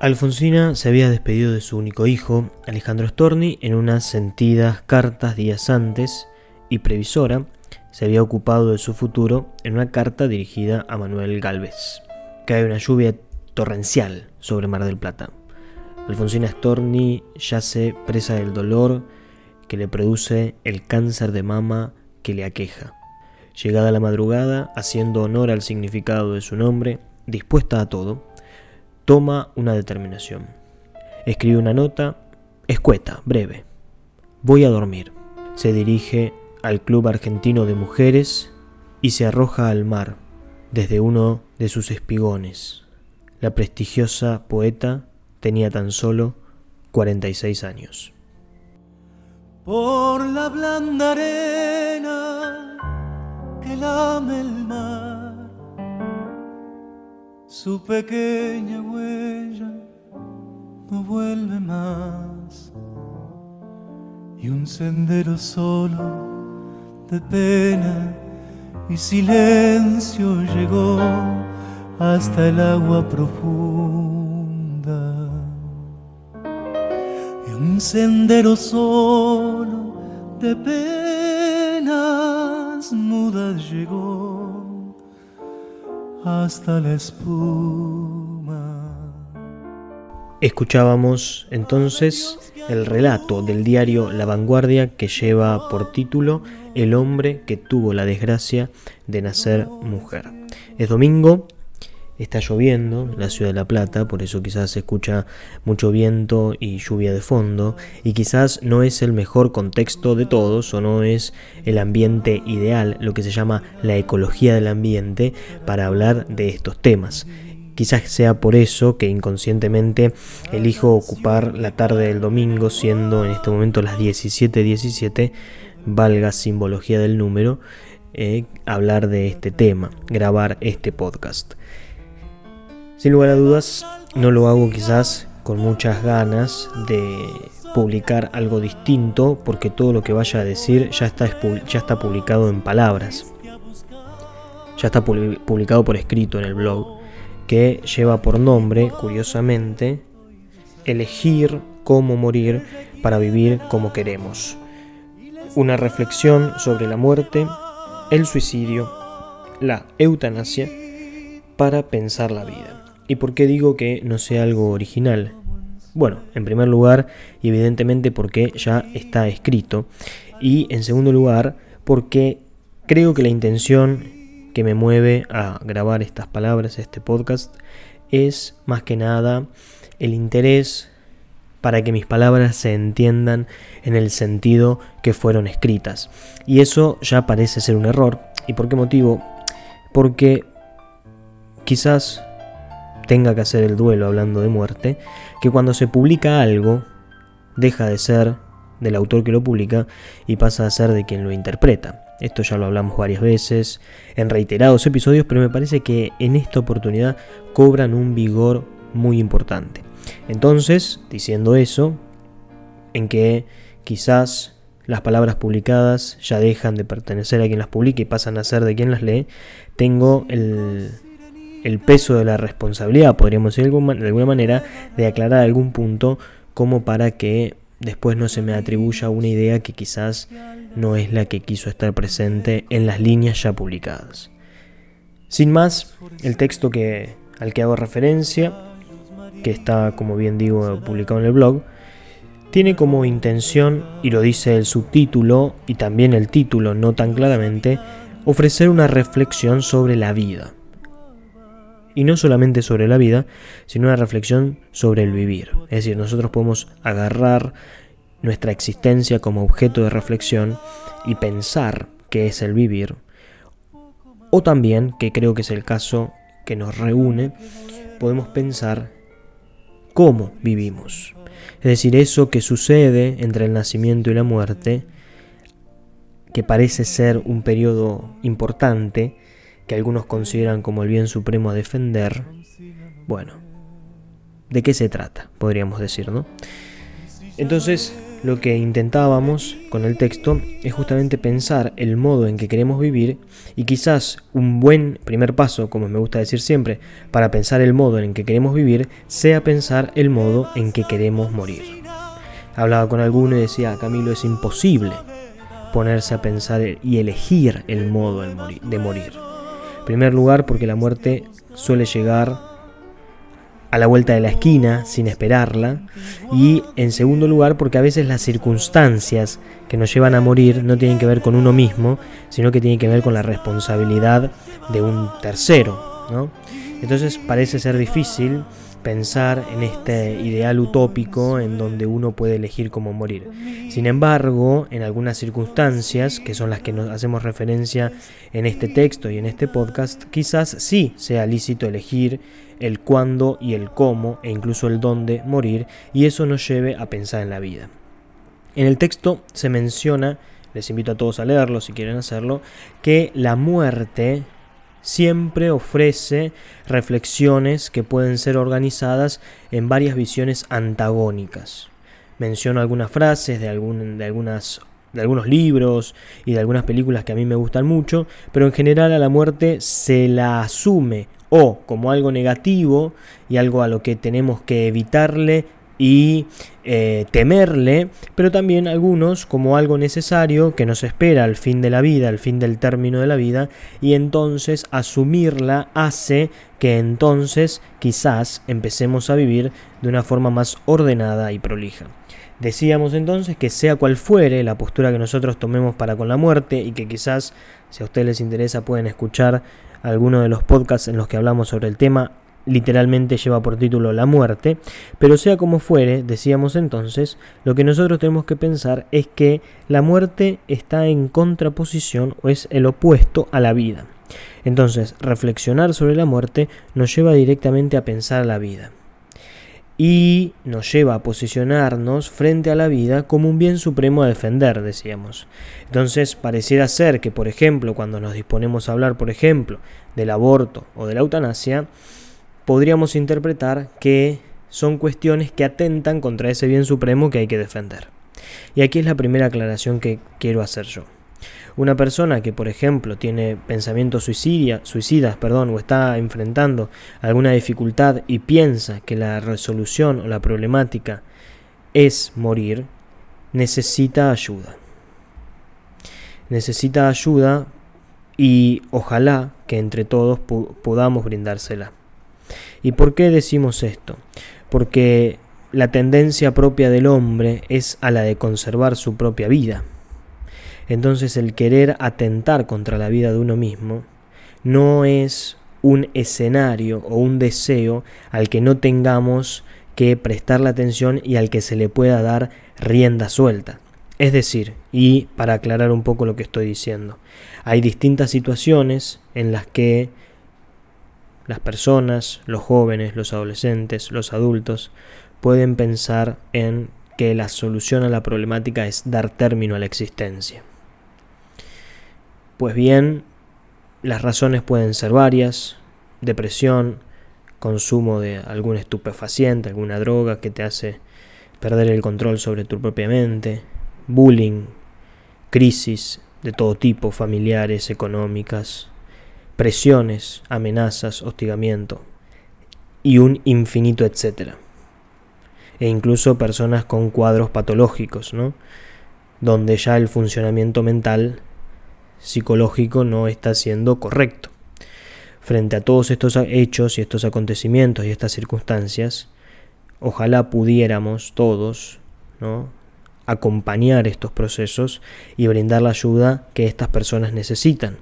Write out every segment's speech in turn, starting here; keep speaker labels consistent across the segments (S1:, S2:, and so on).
S1: Alfonsina se había despedido de su único hijo, Alejandro Storni, en unas sentidas cartas días antes y previsora se había ocupado de su futuro en una carta dirigida a Manuel Galvez. Cae una lluvia torrencial sobre Mar del Plata. Alfonsina Storni yace presa del dolor que le produce el cáncer de mama que le aqueja. Llegada la madrugada, haciendo honor al significado de su nombre, dispuesta a todo, toma una determinación. Escribe una nota, escueta, breve. Voy a dormir. Se dirige al Club Argentino de Mujeres y se arroja al mar desde uno de sus espigones. La prestigiosa poeta tenía tan solo 46 años.
S2: Por la blanda arena que lame el mar su pequeña huella no vuelve más. Y un sendero solo de pena y silencio llegó hasta el agua profunda. Y un sendero solo de penas mudas llegó hasta la espuma.
S1: Escuchábamos entonces el relato del diario La Vanguardia que lleva por título El hombre que tuvo la desgracia de nacer mujer. Es domingo, está lloviendo en la ciudad de La Plata, por eso quizás se escucha mucho viento y lluvia de fondo, y quizás no es el mejor contexto de todos o no es el ambiente ideal, lo que se llama la ecología del ambiente, para hablar de estos temas. Quizás sea por eso que inconscientemente elijo ocupar la tarde del domingo, siendo en este momento las 17:17, valga simbología del número, eh, hablar de este tema, grabar este podcast. Sin lugar a dudas, no lo hago quizás con muchas ganas de publicar algo distinto, porque todo lo que vaya a decir ya está, ya está publicado en palabras. Ya está publicado por escrito en el blog, que lleva por nombre, curiosamente, elegir cómo morir para vivir como queremos. Una reflexión sobre la muerte, el suicidio, la eutanasia, para pensar la vida. ¿Y por qué digo que no sea algo original? Bueno, en primer lugar, y evidentemente porque ya está escrito. Y en segundo lugar, porque creo que la intención que me mueve a grabar estas palabras, este podcast, es más que nada el interés para que mis palabras se entiendan en el sentido que fueron escritas. Y eso ya parece ser un error. ¿Y por qué motivo? Porque quizás tenga que hacer el duelo hablando de muerte, que cuando se publica algo deja de ser del autor que lo publica y pasa a ser de quien lo interpreta. Esto ya lo hablamos varias veces, en reiterados episodios, pero me parece que en esta oportunidad cobran un vigor muy importante. Entonces, diciendo eso, en que quizás las palabras publicadas ya dejan de pertenecer a quien las publica y pasan a ser de quien las lee, tengo el, el peso de la responsabilidad, podríamos decir de alguna manera, de aclarar algún punto como para que después no se me atribuya una idea que quizás no es la que quiso estar presente en las líneas ya publicadas. Sin más, el texto que, al que hago referencia, que está, como bien digo, publicado en el blog, tiene como intención, y lo dice el subtítulo y también el título no tan claramente, ofrecer una reflexión sobre la vida y no solamente sobre la vida, sino una reflexión sobre el vivir. Es decir, nosotros podemos agarrar nuestra existencia como objeto de reflexión y pensar qué es el vivir, o también, que creo que es el caso que nos reúne, podemos pensar cómo vivimos. Es decir, eso que sucede entre el nacimiento y la muerte, que parece ser un periodo importante, que algunos consideran como el bien supremo a defender, bueno, ¿de qué se trata? Podríamos decir, ¿no? Entonces, lo que intentábamos con el texto es justamente pensar el modo en que queremos vivir y quizás un buen primer paso, como me gusta decir siempre, para pensar el modo en que queremos vivir sea pensar el modo en que queremos morir. Hablaba con alguno y decía, Camilo, es imposible ponerse a pensar y elegir el modo de morir. Primer lugar, porque la muerte suele llegar a la vuelta de la esquina sin esperarla y en segundo lugar porque a veces las circunstancias que nos llevan a morir no tienen que ver con uno mismo, sino que tienen que ver con la responsabilidad de un tercero. ¿no? Entonces parece ser difícil pensar en este ideal utópico en donde uno puede elegir cómo morir. Sin embargo, en algunas circunstancias, que son las que nos hacemos referencia en este texto y en este podcast, quizás sí sea lícito elegir el cuándo y el cómo e incluso el dónde morir y eso nos lleve a pensar en la vida. En el texto se menciona, les invito a todos a leerlo si quieren hacerlo, que la muerte siempre ofrece reflexiones que pueden ser organizadas en varias visiones antagónicas. Menciono algunas frases de, de, algunas, de algunos libros y de algunas películas que a mí me gustan mucho, pero en general a la muerte se la asume o como algo negativo y algo a lo que tenemos que evitarle y eh, temerle, pero también algunos como algo necesario que nos espera al fin de la vida, al fin del término de la vida, y entonces asumirla hace que entonces quizás empecemos a vivir de una forma más ordenada y prolija. Decíamos entonces que sea cual fuere la postura que nosotros tomemos para con la muerte y que quizás, si a ustedes les interesa, pueden escuchar alguno de los podcasts en los que hablamos sobre el tema literalmente lleva por título la muerte, pero sea como fuere, decíamos entonces, lo que nosotros tenemos que pensar es que la muerte está en contraposición o es el opuesto a la vida. Entonces, reflexionar sobre la muerte nos lleva directamente a pensar la vida y nos lleva a posicionarnos frente a la vida como un bien supremo a defender, decíamos. Entonces, pareciera ser que, por ejemplo, cuando nos disponemos a hablar, por ejemplo, del aborto o de la eutanasia, podríamos interpretar que son cuestiones que atentan contra ese bien supremo que hay que defender. Y aquí es la primera aclaración que quiero hacer yo. Una persona que, por ejemplo, tiene pensamientos suicidas perdón, o está enfrentando alguna dificultad y piensa que la resolución o la problemática es morir, necesita ayuda. Necesita ayuda y ojalá que entre todos podamos brindársela. ¿Y por qué decimos esto? Porque la tendencia propia del hombre es a la de conservar su propia vida. Entonces el querer atentar contra la vida de uno mismo no es un escenario o un deseo al que no tengamos que prestarle atención y al que se le pueda dar rienda suelta. Es decir, y para aclarar un poco lo que estoy diciendo, hay distintas situaciones en las que las personas, los jóvenes, los adolescentes, los adultos, pueden pensar en que la solución a la problemática es dar término a la existencia. Pues bien, las razones pueden ser varias, depresión, consumo de algún estupefaciente, alguna droga que te hace perder el control sobre tu propia mente, bullying, crisis de todo tipo, familiares, económicas, presiones, amenazas, hostigamiento y un infinito etcétera. E incluso personas con cuadros patológicos, ¿no? Donde ya el funcionamiento mental psicológico no está siendo correcto. Frente a todos estos hechos y estos acontecimientos y estas circunstancias, ojalá pudiéramos todos ¿no? acompañar estos procesos y brindar la ayuda que estas personas necesitan,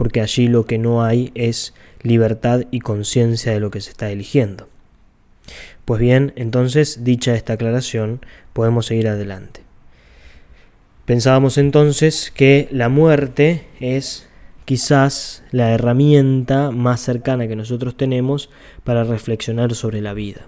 S1: porque allí lo que no hay es libertad y conciencia de lo que se está eligiendo. Pues bien, entonces, dicha esta aclaración, podemos seguir adelante. Pensábamos entonces que la muerte es quizás la herramienta más cercana que nosotros tenemos para reflexionar sobre la vida.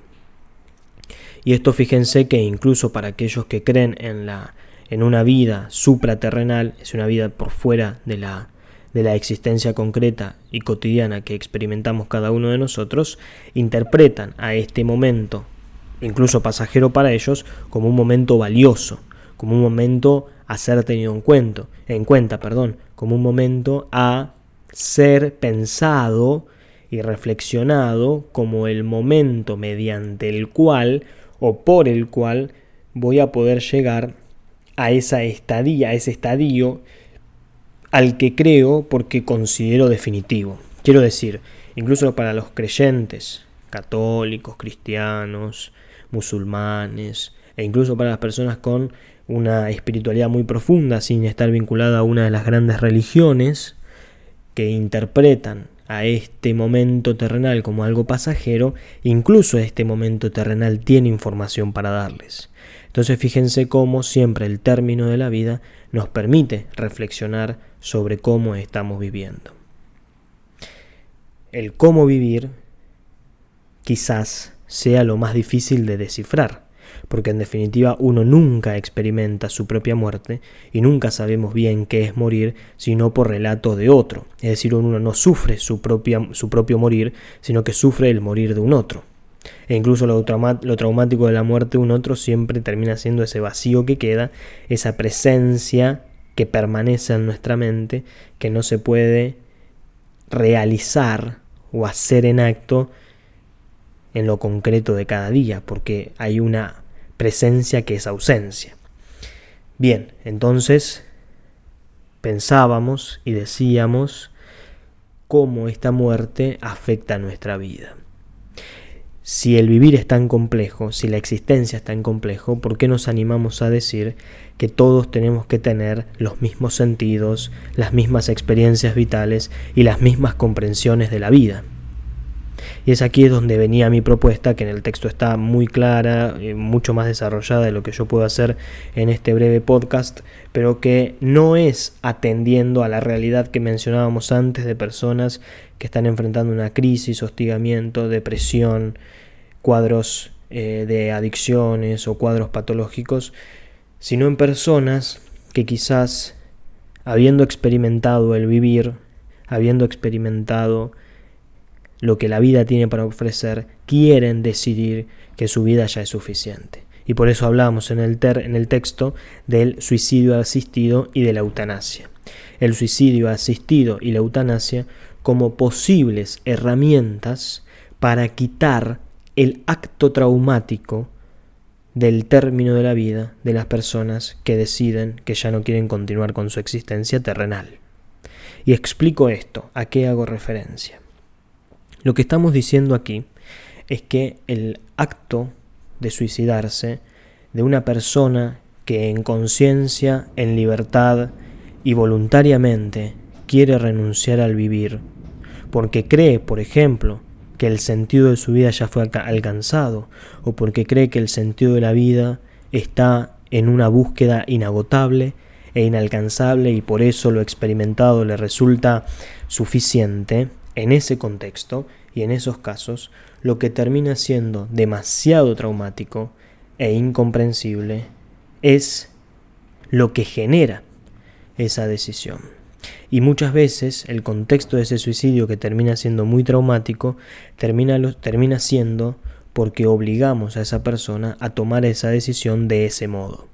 S1: Y esto fíjense que incluso para aquellos que creen en, la, en una vida supraterrenal, es una vida por fuera de la, de la existencia concreta y cotidiana que experimentamos cada uno de nosotros, interpretan a este momento, incluso pasajero para ellos, como un momento valioso, como un momento a ser tenido en cuenta, en cuenta, perdón, como un momento a ser pensado y reflexionado como el momento mediante el cual o por el cual voy a poder llegar a esa estadía, a ese estadio al que creo porque considero definitivo. Quiero decir, incluso para los creyentes, católicos, cristianos, musulmanes, e incluso para las personas con una espiritualidad muy profunda, sin estar vinculada a una de las grandes religiones, que interpretan a este momento terrenal como algo pasajero, incluso este momento terrenal tiene información para darles. Entonces fíjense cómo siempre el término de la vida nos permite reflexionar sobre cómo estamos viviendo. El cómo vivir quizás sea lo más difícil de descifrar, porque en definitiva uno nunca experimenta su propia muerte y nunca sabemos bien qué es morir sino por relato de otro. Es decir, uno no sufre su, propia, su propio morir, sino que sufre el morir de un otro. E incluso lo, lo traumático de la muerte de un otro siempre termina siendo ese vacío que queda, esa presencia que permanece en nuestra mente, que no se puede realizar o hacer en acto en lo concreto de cada día, porque hay una presencia que es ausencia. Bien, entonces pensábamos y decíamos cómo esta muerte afecta nuestra vida. Si el vivir es tan complejo, si la existencia es tan complejo, ¿por qué nos animamos a decir que todos tenemos que tener los mismos sentidos, las mismas experiencias vitales y las mismas comprensiones de la vida? Y es aquí donde venía mi propuesta, que en el texto está muy clara, mucho más desarrollada de lo que yo puedo hacer en este breve podcast, pero que no es atendiendo a la realidad que mencionábamos antes de personas que están enfrentando una crisis, hostigamiento, depresión, cuadros eh, de adicciones o cuadros patológicos, sino en personas que quizás habiendo experimentado el vivir, habiendo experimentado lo que la vida tiene para ofrecer, quieren decidir que su vida ya es suficiente. Y por eso hablamos en el, en el texto del suicidio asistido y de la eutanasia. El suicidio asistido y la eutanasia como posibles herramientas para quitar el acto traumático del término de la vida de las personas que deciden que ya no quieren continuar con su existencia terrenal. Y explico esto, ¿a qué hago referencia? Lo que estamos diciendo aquí es que el acto de suicidarse de una persona que en conciencia, en libertad y voluntariamente quiere renunciar al vivir, porque cree, por ejemplo, que el sentido de su vida ya fue alcanzado, o porque cree que el sentido de la vida está en una búsqueda inagotable e inalcanzable y por eso lo experimentado le resulta suficiente, en ese contexto y en esos casos, lo que termina siendo demasiado traumático e incomprensible es lo que genera esa decisión. Y muchas veces el contexto de ese suicidio que termina siendo muy traumático termina, termina siendo porque obligamos a esa persona a tomar esa decisión de ese modo.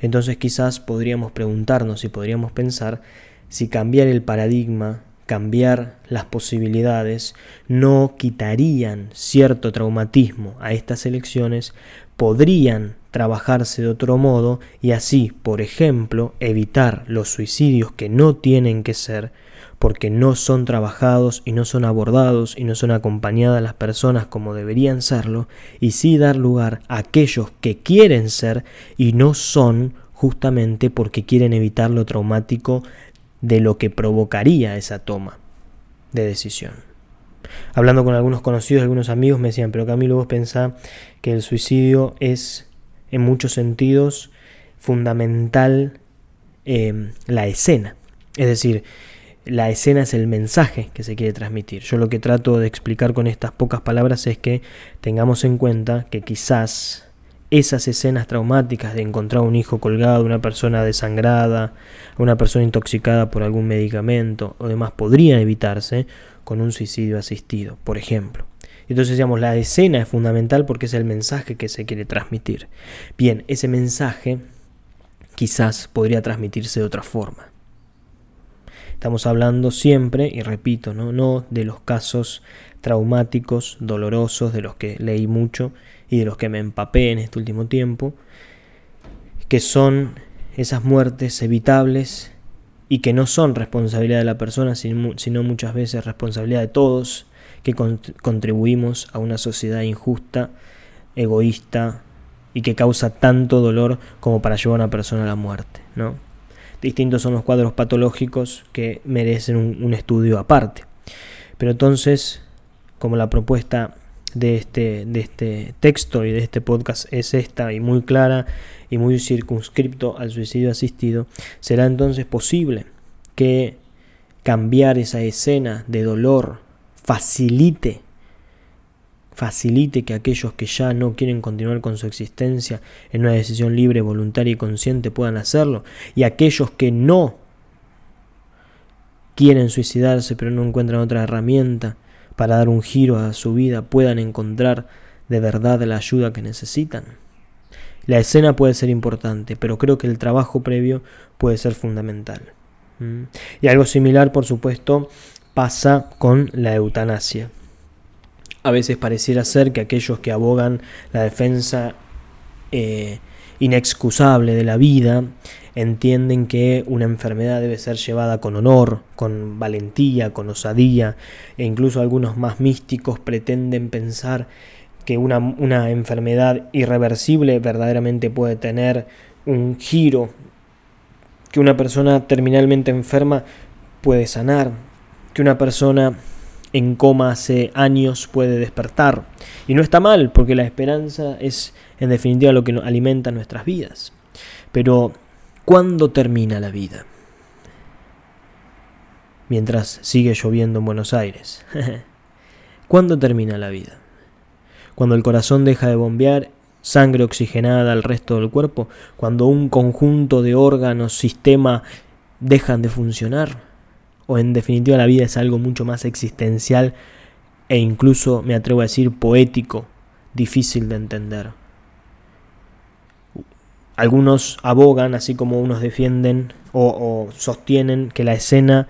S1: Entonces quizás podríamos preguntarnos y podríamos pensar si cambiar el paradigma cambiar las posibilidades no quitarían cierto traumatismo a estas elecciones, podrían trabajarse de otro modo y así, por ejemplo, evitar los suicidios que no tienen que ser porque no son trabajados y no son abordados y no son acompañadas las personas como deberían serlo, y sí dar lugar a aquellos que quieren ser y no son justamente porque quieren evitar lo traumático de lo que provocaría esa toma de decisión. Hablando con algunos conocidos, algunos amigos me decían, pero Camilo, vos pensás que el suicidio es en muchos sentidos fundamental em, la escena. Es decir, la escena es el mensaje que se quiere transmitir. Yo lo que trato de explicar con estas pocas palabras es que tengamos en cuenta que quizás esas escenas traumáticas de encontrar un hijo colgado, una persona desangrada, una persona intoxicada por algún medicamento o demás podrían evitarse con un suicidio asistido, por ejemplo. Entonces, digamos, la escena es fundamental porque es el mensaje que se quiere transmitir. Bien, ese mensaje quizás podría transmitirse de otra forma. Estamos hablando siempre, y repito, ¿no? no de los casos traumáticos, dolorosos, de los que leí mucho y de los que me empapé en este último tiempo, que son esas muertes evitables y que no son responsabilidad de la persona, sino muchas veces responsabilidad de todos que contribuimos a una sociedad injusta, egoísta y que causa tanto dolor como para llevar a una persona a la muerte. ¿no? Distintos son los cuadros patológicos que merecen un estudio aparte. Pero entonces, como la propuesta de este, de este texto y de este podcast es esta y muy clara y muy circunscripto al suicidio asistido, será entonces posible que cambiar esa escena de dolor facilite facilite que aquellos que ya no quieren continuar con su existencia en una decisión libre, voluntaria y consciente puedan hacerlo, y aquellos que no quieren suicidarse pero no encuentran otra herramienta, para dar un giro a su vida puedan encontrar de verdad la ayuda que necesitan. La escena puede ser importante, pero creo que el trabajo previo puede ser fundamental. ¿Mm? Y algo similar, por supuesto, pasa con la eutanasia. A veces pareciera ser que aquellos que abogan la defensa eh, inexcusable de la vida entienden que una enfermedad debe ser llevada con honor, con valentía, con osadía, e incluso algunos más místicos pretenden pensar que una, una enfermedad irreversible verdaderamente puede tener un giro, que una persona terminalmente enferma puede sanar, que una persona en coma hace años puede despertar. Y no está mal, porque la esperanza es en definitiva lo que alimenta nuestras vidas. Pero ¿Cuándo termina la vida? Mientras sigue lloviendo en Buenos Aires. ¿Cuándo termina la vida? Cuando el corazón deja de bombear sangre oxigenada al resto del cuerpo, cuando un conjunto de órganos, sistema dejan de funcionar, o en definitiva la vida es algo mucho más existencial e incluso me atrevo a decir poético, difícil de entender. Algunos abogan, así como unos defienden o, sostienen que la escena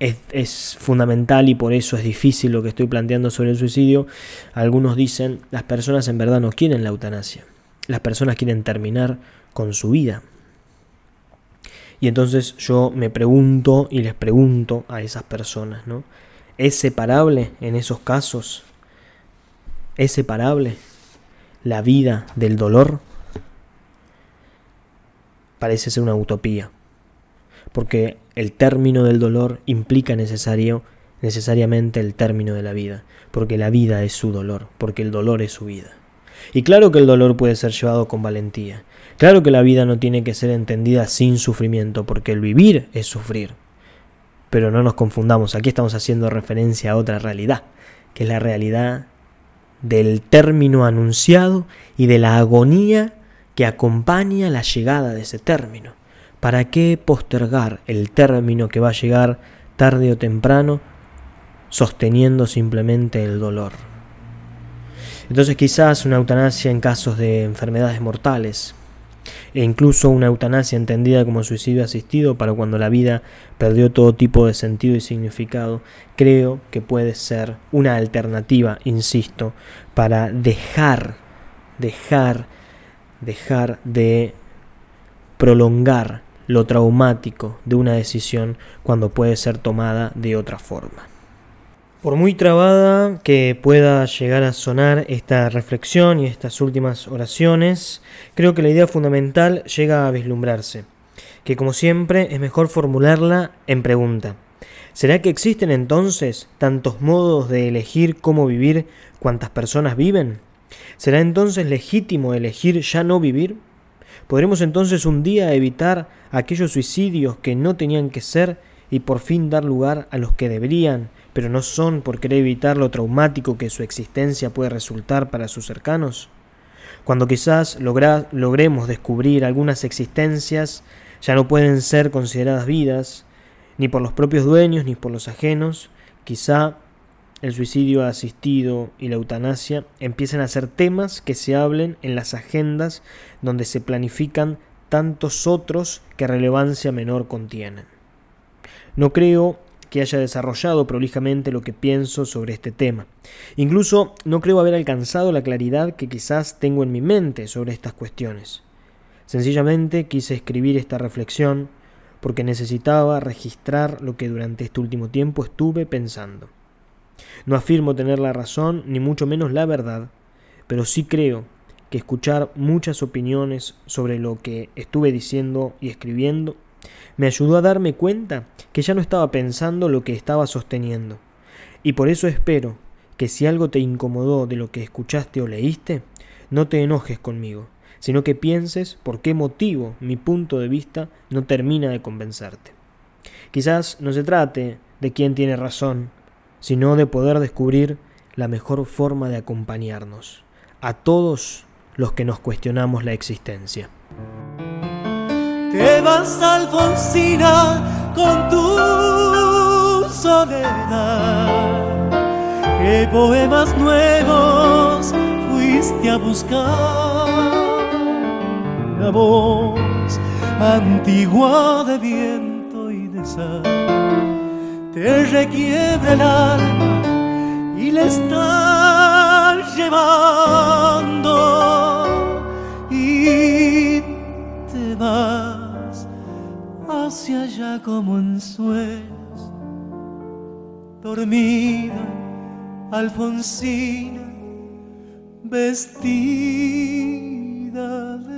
S1: es, es, fundamental y por eso es difícil lo que estoy planteando sobre el suicidio. Algunos dicen, las personas en verdad no quieren la eutanasia. Las personas quieren terminar con su vida. Y entonces yo me pregunto y les pregunto a esas personas, ¿no? ¿Es separable en esos casos? ¿Es separable la vida del dolor? parece ser una utopía, porque el término del dolor implica necesario, necesariamente el término de la vida, porque la vida es su dolor, porque el dolor es su vida. Y claro que el dolor puede ser llevado con valentía, claro que la vida no tiene que ser entendida sin sufrimiento, porque el vivir es sufrir. Pero no nos confundamos, aquí estamos haciendo referencia a otra realidad, que es la realidad del término anunciado y de la agonía que acompaña la llegada de ese término. ¿Para qué postergar el término que va a llegar tarde o temprano sosteniendo simplemente el dolor? Entonces quizás una eutanasia en casos de enfermedades mortales e incluso una eutanasia entendida como suicidio asistido para cuando la vida perdió todo tipo de sentido y significado, creo que puede ser una alternativa, insisto, para dejar, dejar dejar de prolongar lo traumático de una decisión cuando puede ser tomada de otra forma. Por muy trabada que pueda llegar a sonar esta reflexión y estas últimas oraciones, creo que la idea fundamental llega a vislumbrarse, que como siempre es mejor formularla en pregunta. ¿Será que existen entonces tantos modos de elegir cómo vivir cuantas personas viven? ¿Será entonces legítimo elegir ya no vivir? ¿Podremos entonces un día evitar aquellos suicidios que no tenían que ser y por fin dar lugar a los que deberían, pero no son por querer evitar lo traumático que su existencia puede resultar para sus cercanos? Cuando quizás logremos descubrir algunas existencias ya no pueden ser consideradas vidas, ni por los propios dueños ni por los ajenos, quizá el suicidio asistido y la eutanasia empiezan a ser temas que se hablen en las agendas donde se planifican tantos otros que relevancia menor contienen. No creo que haya desarrollado prolijamente lo que pienso sobre este tema. Incluso no creo haber alcanzado la claridad que quizás tengo en mi mente sobre estas cuestiones. Sencillamente quise escribir esta reflexión porque necesitaba registrar lo que durante este último tiempo estuve pensando. No afirmo tener la razón, ni mucho menos la verdad, pero sí creo que escuchar muchas opiniones sobre lo que estuve diciendo y escribiendo me ayudó a darme cuenta que ya no estaba pensando lo que estaba sosteniendo. Y por eso espero que si algo te incomodó de lo que escuchaste o leíste, no te enojes conmigo, sino que pienses por qué motivo mi punto de vista no termina de convencerte. Quizás no se trate de quién tiene razón, sino de poder descubrir la mejor forma de acompañarnos, a todos los que nos cuestionamos la existencia.
S2: Te vas Alfonsina con tu soledad. ¿Qué poemas nuevos fuiste a buscar? Una voz antigua de viento y de sal te requiebra el alma y le estás llevando y te vas hacia allá como en sueños. Dormida, Alfonsina, vestida de